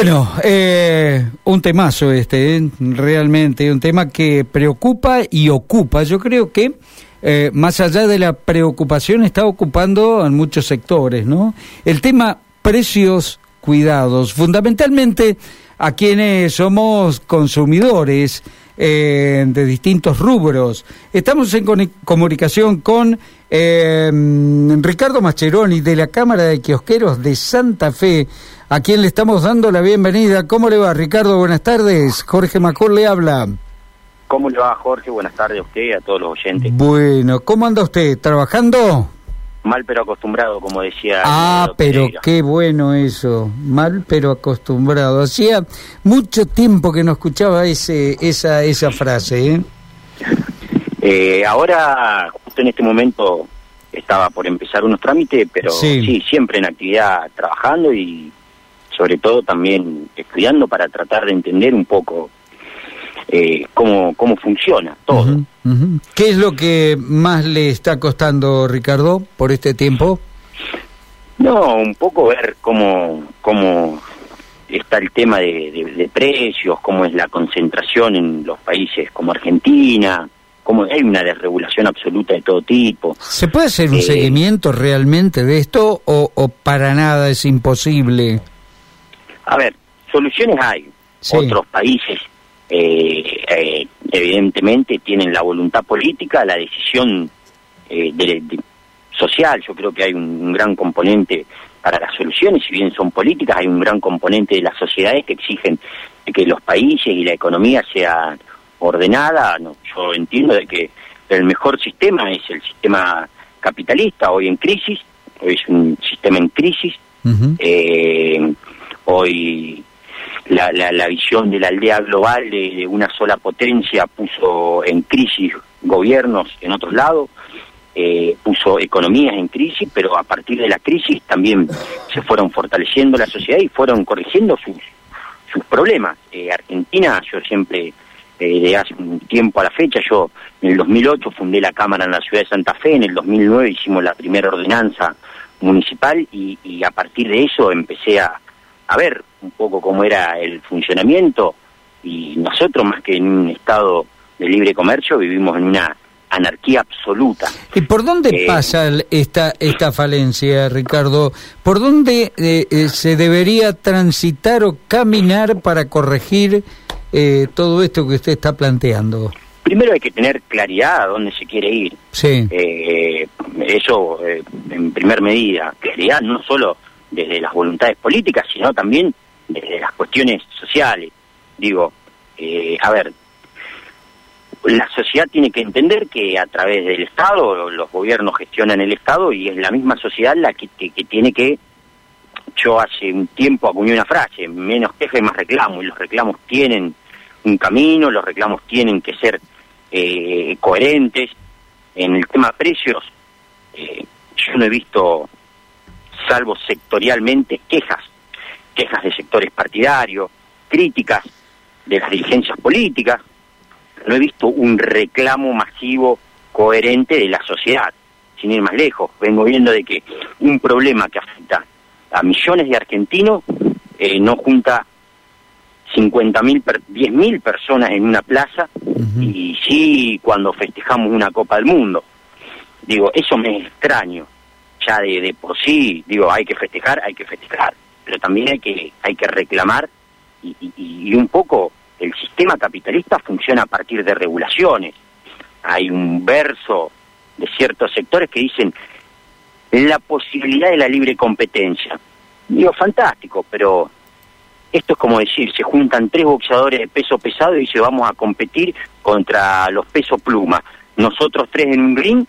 Bueno, eh, un temazo este, ¿eh? realmente, un tema que preocupa y ocupa. Yo creo que eh, más allá de la preocupación está ocupando en muchos sectores, ¿no? El tema precios cuidados, fundamentalmente a quienes somos consumidores eh, de distintos rubros. Estamos en comunicación con Ricardo Mascheroni de la Cámara de Kiosqueros de Santa Fe, a quien le estamos dando la bienvenida. ¿Cómo le va, Ricardo? Buenas tardes. Jorge Macor le habla. ¿Cómo le va, Jorge? Buenas tardes a usted y a todos los oyentes. Bueno, ¿cómo anda usted? ¿Trabajando? Mal pero acostumbrado, como decía. Ah, pero qué bueno eso. Mal pero acostumbrado. Hacía mucho tiempo que no escuchaba ese, esa, esa frase. ¿eh? eh ahora, justo en este momento, estaba por empezar unos trámites, pero sí. siempre en actividad trabajando y sobre todo también estudiando para tratar de entender un poco eh, cómo, cómo funciona todo. ¿Qué es lo que más le está costando, Ricardo, por este tiempo? No, un poco ver cómo, cómo está el tema de, precios, cómo es la concentración en los países como Argentina, cómo hay una desregulación absoluta de todo tipo. ¿Se puede hacer un eh, seguimiento realmente de esto o, o, para nada es imposible? A ver, soluciones hay. Otros países eh, eh, evidentemente tienen la voluntad política, la decisión eh, social. Yo creo que hay un, gran componente para las soluciones, si bien son políticas, hay un gran componente de las sociedades que exigen que los países y la economía sea ordenada. yo entiendo de que el mejor sistema es el sistema capitalista, hoy en crisis, hoy es un sistema en crisis. Hoy la, la, visión de la aldea global de, una sola potencia puso en crisis gobiernos en otros lados, eh, puso economías en crisis, pero a partir de la crisis también se fueron fortaleciendo la sociedad y fueron corrigiendo sus, sus problemas. Eh, Argentina, yo siempre, eh, de hace un tiempo a la fecha, yo en el 2008 fundé la Cámara en la ciudad de Santa Fe, en el 2009 hicimos la primera ordenanza municipal y, y a partir de eso empecé a a ver un poco cómo era el funcionamiento y nosotros más que en un estado de libre comercio vivimos en una anarquía absoluta. ¿Y por dónde eh, pasa esta esta falencia, Ricardo? ¿Por dónde eh, eh, se debería transitar o caminar para corregir todo esto que usted está planteando? Primero hay que tener claridad a dónde se quiere ir. Sí. eso en primer medida. Claridad no solo desde las voluntades políticas, sino también desde las cuestiones sociales. Digo, eh, a ver, la sociedad tiene que entender que a través del Estado, los gobiernos gestionan el Estado y es la misma sociedad la que, tiene que, yo hace un tiempo acuñé una frase, menos queja más reclamo, y los reclamos tienen un camino, los reclamos tienen que ser eh, coherentes. En el tema precios, eh, yo no he visto salvo sectorialmente quejas, quejas de sectores partidarios, críticas de las dirigencias políticas. No he visto un reclamo masivo coherente de la sociedad, sin ir más lejos. Vengo viendo de que un problema que afecta a millones de argentinos eh, no junta 50.000, 10.000 personas en una plaza y sí cuando festejamos una Copa del Mundo. Digo, eso me es extraño ya de, por sí, digo, hay que festejar, hay que festejar, pero también hay que, hay que reclamar y, un poco el sistema capitalista funciona a partir de regulaciones. Hay un verso de ciertos sectores que dicen la posibilidad de la libre competencia. Digo, fantástico, pero esto es como decir, se juntan tres boxeadores de peso pesado y se vamos a competir contra los pesos pluma. Nosotros tres en un ring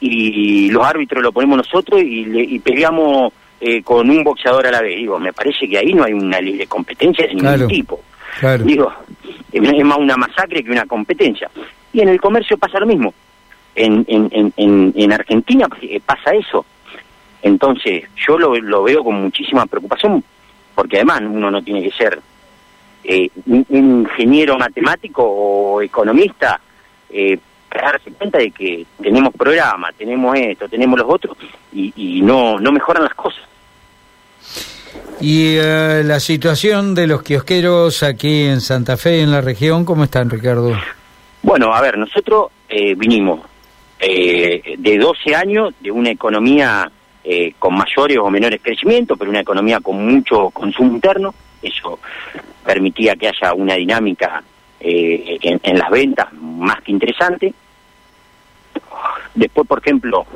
y los árbitros lo ponemos nosotros y, peleamos eh, con un boxeador a la vez. Digo, me parece que ahí no hay una libre competencia de ningún tipo. Digo, es más una masacre que una competencia. Y en el comercio pasa lo mismo. En, en, en, en Argentina eh, pasa eso. Entonces, yo lo, lo veo con muchísima preocupación, porque además uno no tiene que ser eh, un, ingeniero matemático o economista eh, darse cuenta de que tenemos programa, tenemos esto, tenemos los otros y, no, no mejoran las cosas. Y eh, la situación de los kiosqueros aquí en Santa Fe, en la región, ¿cómo están, Ricardo? Bueno, a ver, nosotros eh, vinimos eh, de 12 años de una economía eh, con mayores o menores crecimientos, pero una economía con mucho consumo interno. Eso permitía que haya una dinámica eh, en, en las ventas más que interesante. Después, por ejemplo,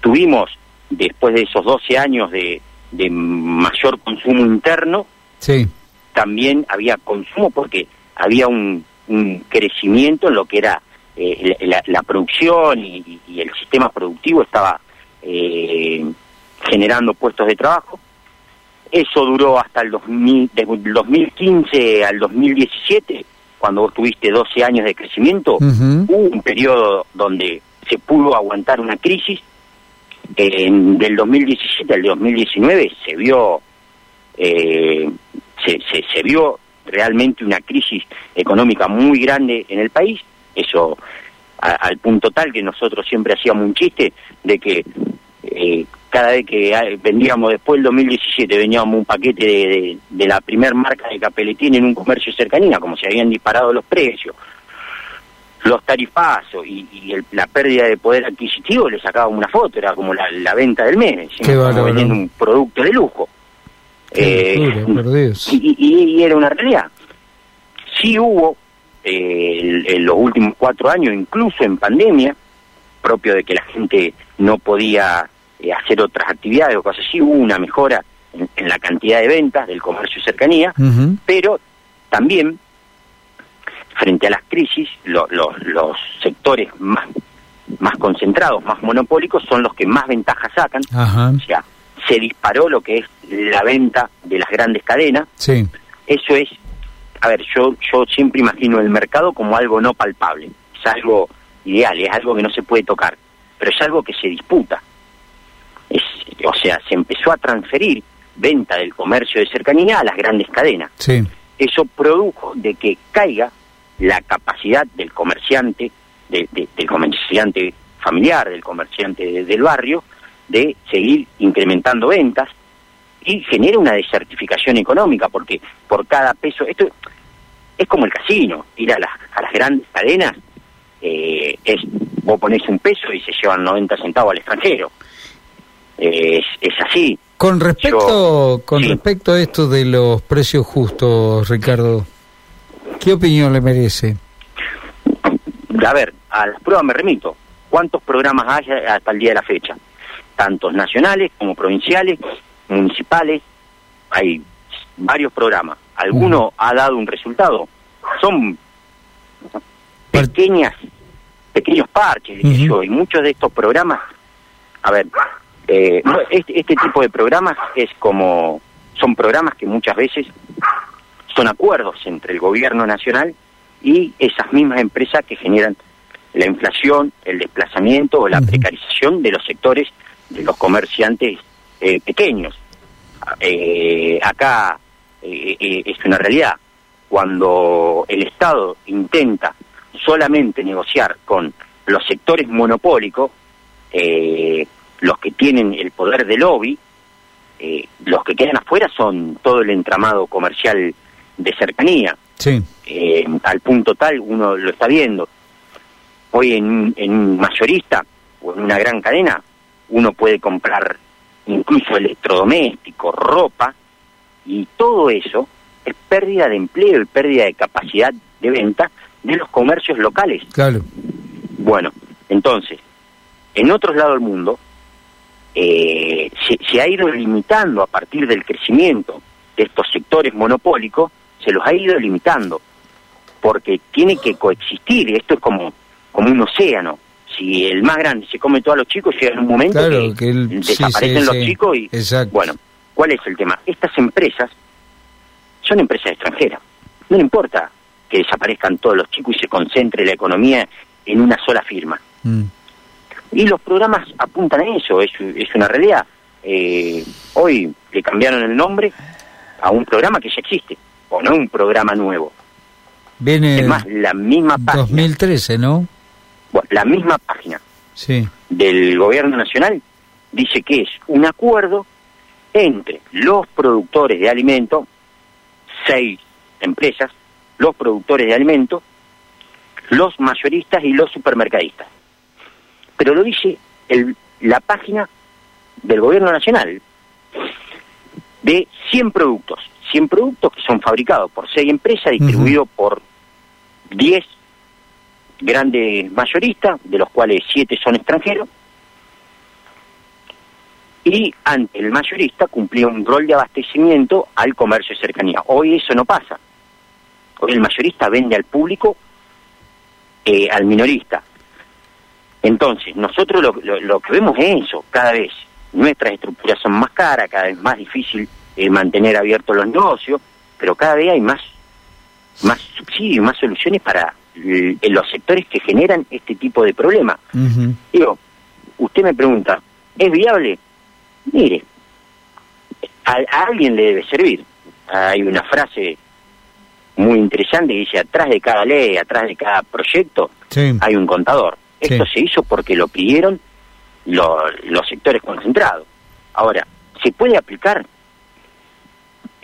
tuvimos, después de esos 12 años de, de mayor consumo interno, Sí, también había consumo porque había un, un crecimiento en lo que era eh, la, la producción y, y el sistema productivo estaba eh, generando puestos de trabajo. Eso duró hasta el 2000, del 2015 al 2017, cuando vos tuviste 12 años de crecimiento, hubo un periodo donde se pudo aguantar una crisis. En- del 2017 al 2019 se vio eh, se, se, vio realmente una crisis económica muy grande en el país, eso a- al punto tal que nosotros siempre hacíamos un chiste de que eh, cada vez que vendíamos después del 2017 veníamos un paquete de, la primer marca de Capeletín en un comercio de cercanía, como se habían disparado los precios, los tarifazos y, y el- la pérdida de poder adquisitivo, le sacábamos una foto, era como la, la venta del mes, como vendiendo un producto de lujo. Eh, locura, y, y- y era una realidad. Sí hubo, eh, en los últimos cuatro años, incluso en pandemia, propio de que la gente no podía eh, hacer otras actividades o cosas así, hubo una mejora en, en la cantidad de ventas del comercio de cercanía, pero también, frente a las crisis, lo- lo- los sectores más, más concentrados, más monopólicos, son los que más ventajas sacan. Ajá, O sea, se disparó lo que es la venta de las grandes cadenas. sí, Eso es, a ver, yo, yo siempre imagino el mercado como algo no palpable. Es algo ideal, es algo que no se puede tocar, pero es algo que se disputa. Es, o sea, se empezó a transferir venta del comercio de cercanía a las grandes cadenas. sí, Eso produjo de que caiga la capacidad del comerciante, de- de- del comerciante familiar, del comerciante de- del barrio, de seguir incrementando ventas y genera una desertificación económica, porque por cada peso, esto es como el casino, ir a las, a las grandes cadenas, eh, es vos ponés un peso y se llevan 90 centavos al extranjero. Eh, es, es así. Con respecto, Yo- con sí. respecto a esto de los precios justos, Ricardo, ¿qué opinión le merece? A ver, a las pruebas me remito. ¿Cuántos programas hay hasta el día de la fecha? Tantos nacionales como provinciales, municipales. Hay varios programas. ¿Alguno ha dado un resultado? Son pequeñas, pequeños parches, yo, y muchos de estos programas, a ver, eh, este, este tipo de programas es como, son programas que muchas veces son acuerdos entre el gobierno nacional y esas mismas empresas que generan la inflación, el desplazamiento o la precarización de los sectores de los comerciantes eh, pequeños. Eh, acá eh, es una realidad. Cuando el Estado intenta solamente negociar con los sectores monopólicos, eh, los que tienen el poder de lobby, los que quedan afuera son todo el entramado comercial de cercanía, Sí, eh, al punto tal uno lo está viendo. Hoy en, un- en un mayorista o en una gran cadena uno puede comprar incluso electrodomésticos, ropa y todo eso es pérdida de empleo y pérdida de capacidad de venta de los comercios locales. claro. Bueno, entonces, en otros lados del mundo eh, se, se ha ido limitando a partir del crecimiento de estos sectores monopólicos, se los ha ido limitando, porque tiene que coexistir, y esto es como, como un océano. Si el más grande se come todos los chicos, llega en un momento Claro, que, que el- sí, desaparecen sí, los sí, chicos y... exacto. Bueno, ¿cuál es el tema? Estas empresas son empresas extranjeras. No le importa que desaparezcan todos los chicos y se concentre la economía en una sola firma. Mm. Y los programas apuntan a eso, es, es una realidad. Eh, hoy le cambiaron el nombre a un programa que ya existe, o no un programa nuevo. Viene Es más, la misma página, 2013, ¿no? bueno, la misma página Sí, del gobierno nacional dice que es un acuerdo entre los productores de alimentos, seis empresas, los productores de alimentos, los mayoristas y los supermercadistas. Pero lo dice el, la página del gobierno nacional de 100 productos, 100 productos que son fabricados por seis empresas, distribuidos por 10 grandes mayoristas, de los cuales 7 son extranjeros, y ante el mayorista cumplía un rol de abastecimiento al comercio de cercanía. Hoy eso no pasa. Hoy el mayorista vende al público, eh, al minorista. Entonces, nosotros lo, lo, que vemos es eso, cada vez nuestras estructuras son más caras, cada vez más difícil eh, mantener abiertos los negocios, pero cada vez hay más, más subsidios, más soluciones para eh, los sectores que generan este tipo de problemas. Digo, usted me pregunta, ¿es viable? Mire, a, alguien le debe servir. Hay una frase muy interesante que dice, atrás de cada ley, atrás de cada proyecto, hay un contador. Esto se hizo porque lo pidieron los sectores concentrados. Ahora, ¿se puede aplicar?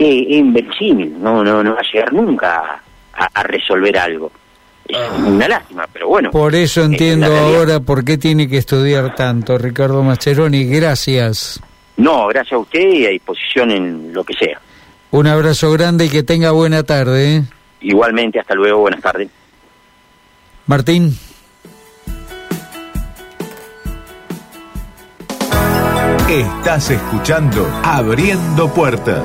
Es, invencible, no, no, no va a llegar nunca a, resolver algo. Es ah. una lástima, pero bueno. Por eso entiendo ahora por qué tiene que estudiar tanto, Ricardo Mascheroni. Gracias. No, gracias a usted y a disposición en lo que sea. Un abrazo grande y que tenga buena tarde. ¿eh? Igualmente, hasta luego, buenas tardes. Martín. Estás escuchando Abriendo Puertas.